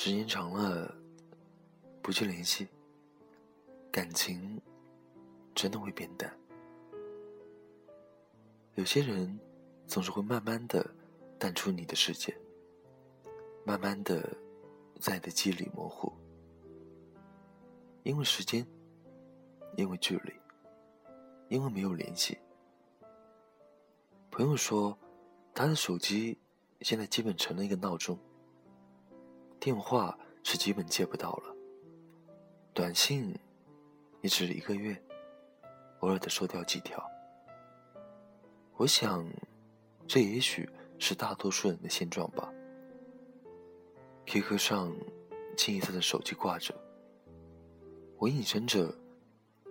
时间长了，不去联系，感情真的会变淡。有些人总是会慢慢的淡出你的世界，慢慢的在你的记忆里模糊，因为时间，因为距离，因为没有联系。朋友说，他的手机现在基本成了一个闹钟。电话是基本接不到了，短信也只是一个月，偶尔的收掉几条。我想，这也许是大多数人的现状吧。QQ 上清一色的手机挂着，我隐身着，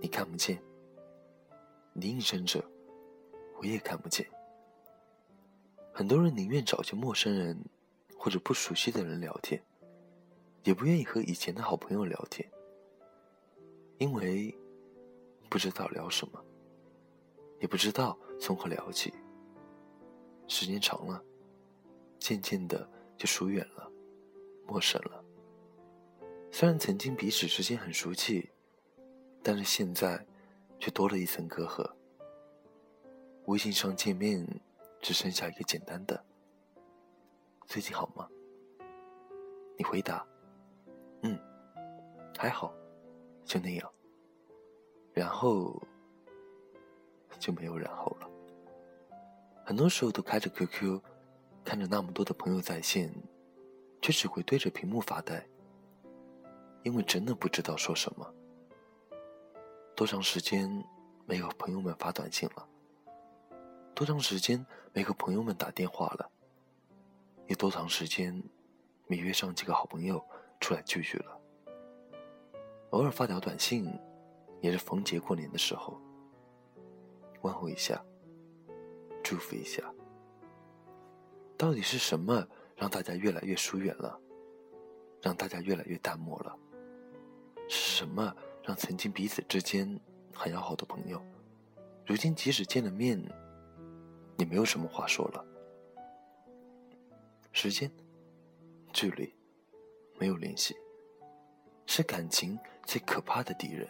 你看不见；你隐身着，我也看不见。很多人宁愿找些陌生人或者不熟悉的人聊天。也不愿意和以前的好朋友聊天，因为不知道聊什么，也不知道从何聊起。时间长了，渐渐的就疏远了，陌生了。虽然曾经彼此之间很熟悉，但是现在却多了一层隔阂。微信上见面只剩下一个简单的“最近好吗？”你回答。嗯，还好，就那样。然后就没有然后了。很多时候都开着 QQ，看着那么多的朋友在线，却只会对着屏幕发呆，因为真的不知道说什么。多长时间没和朋友们发短信了？多长时间没和朋友们打电话了？有多长时间没约上几个好朋友？出来聚聚了，偶尔发条短信，也是逢节过年的时候，问候一下，祝福一下。到底是什么让大家越来越疏远了，让大家越来越淡漠了？是什么让曾经彼此之间很要好的朋友，如今即使见了面，也没有什么话说了？时间，距离。没有联系，是感情最可怕的敌人。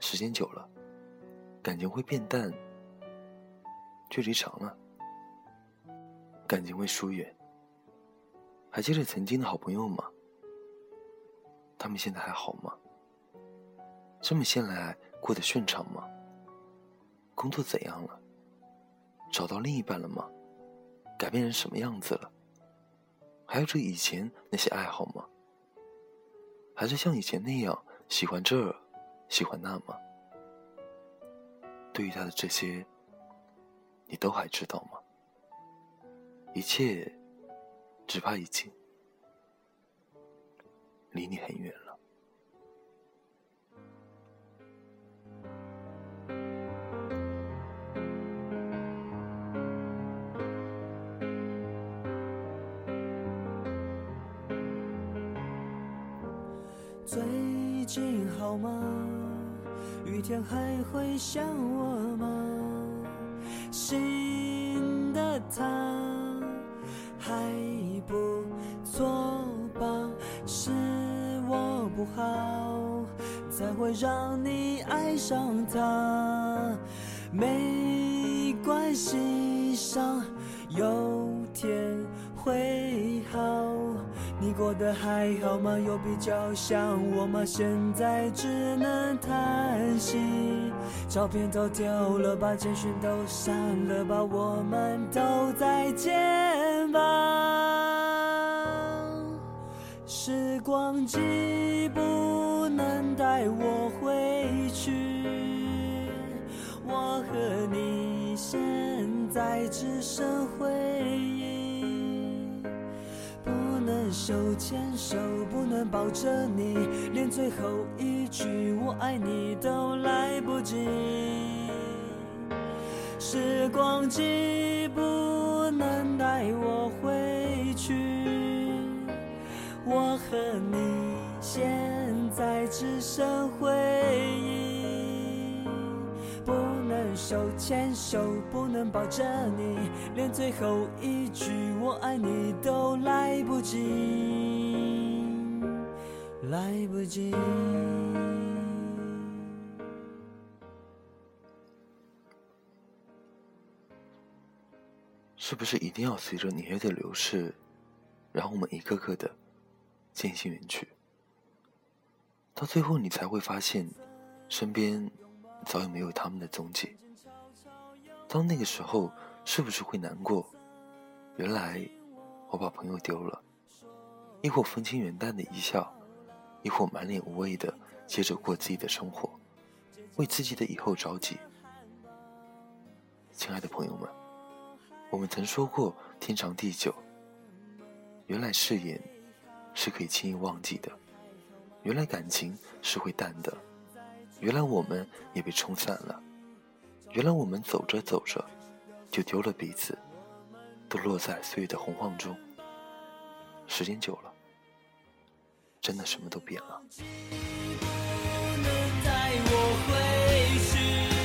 时间久了，感情会变淡；距离长了，感情会疏远。还记得曾经的好朋友吗？他们现在还好吗？这么些来过得顺畅吗？工作怎样了？找到另一半了吗？改变成什么样子了？还有这以前那些爱好吗？还是像以前那样喜欢这，喜欢那吗？对于他的这些，你都还知道吗？一切，只怕已经离你很远了。最近好吗？雨天还会想我吗？新的他还不错吧？是我不好，才会让你爱上他。没关系，上有天会。你过得还好吗？有比较像我吗？现在只能叹息。照片都丢了吧，简讯都删了吧，我们都再见吧。时光机不能带我回去，我和你现在只剩回忆。手牵手不能抱着你连最后一句我爱你都来不及。时光机不能带我回去我和你现在只剩回手牵手，不能抱着你，连最后一句我爱你都来不及，来不及。是不是一定要随着年月的流逝，让我们一个个的渐行远去？到最后，你才会发现，身边早已没有他们的踪迹。到那个时候，是不是会难过？原来我把朋友丢了，亦或风轻云淡的一笑，亦或满脸无畏的接着过自己的生活，为自己的以后着急。亲爱的朋友们。我们曾说过天长地久，原来誓言是可以轻易忘记的，原来感情是会淡的，原来我们也被冲散了，原来我们走着走着就丢了彼此，都落在岁月的洪荒中。时间久了，真的什么都变了。着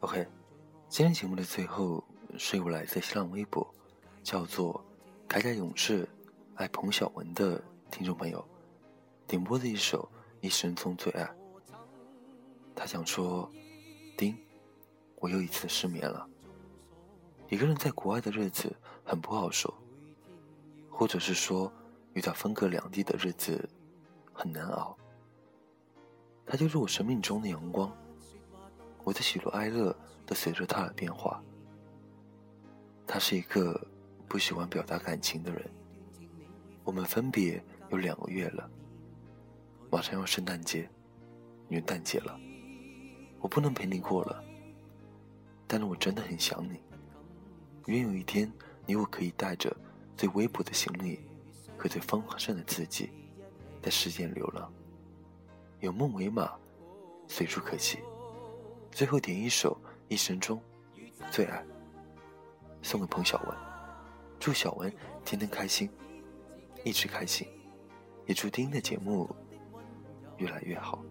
OK，今天节目的最后是由来自新浪微博，叫做“铠甲勇士爱彭小文”的听众朋友点播的一首一生中最爱。他想说：“丁，我又一次失眠了。一个人在国外的日子很不好受，或者是说遇到分隔两地的日子很难熬。他就是我生命中的阳光。”我的喜怒哀乐都随着他而变化。他是一个不喜欢表达感情的人。我们分别有两个月了，马上要圣诞节、元旦节了，我不能陪你过了。但是我真的很想你，愿有一天你我可以带着最微薄的行李和最丰盛的自己，在世间流浪。有梦为马，随处可栖。最后点一首一生中最爱，送给彭小文，祝小文天天开心，一直开心，也祝丁丁的节目。越来越好。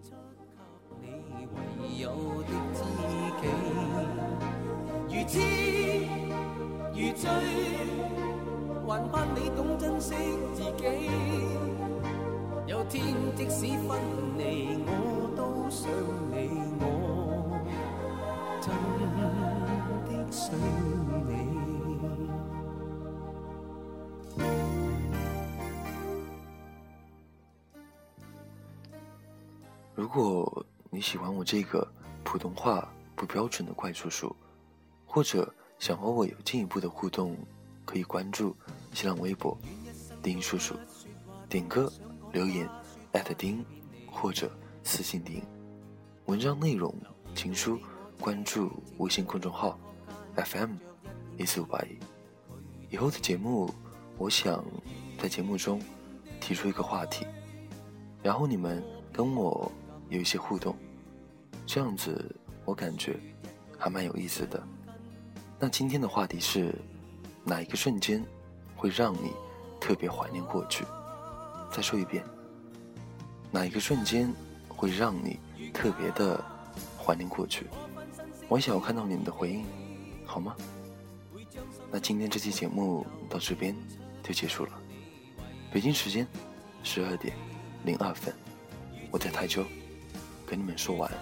如痴如醉，还盼你懂珍惜自己。天即使分离，我都想你，我真的想你。如果你喜欢我这个普通话不标准的怪叔叔，或者想和我有进一步的互动，可以关注新浪微博“丁叔叔”，点歌留言艾特丁，或者私信丁。文章内容情书关注微信公众号 FM 一四五八一。以后的节目，我想在节目中提出一个话题，然后你们跟我。有一些互动，这样子我感觉还蛮有意思的。那今天的话题是哪一个瞬间会让你特别怀念过去？再说一遍，哪一个瞬间会让你特别的怀念过去？我想要看到你们的回应，好吗？那今天这期节目到这边就结束了。北京时间十二点零二分，我在台州。跟你们说晚安，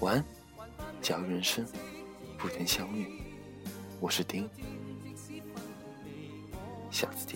晚安。假如人生不曾相遇，我是丁，下次见。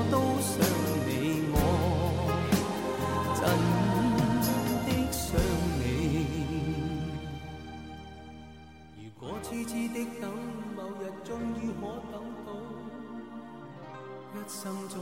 终于可等到，一生中。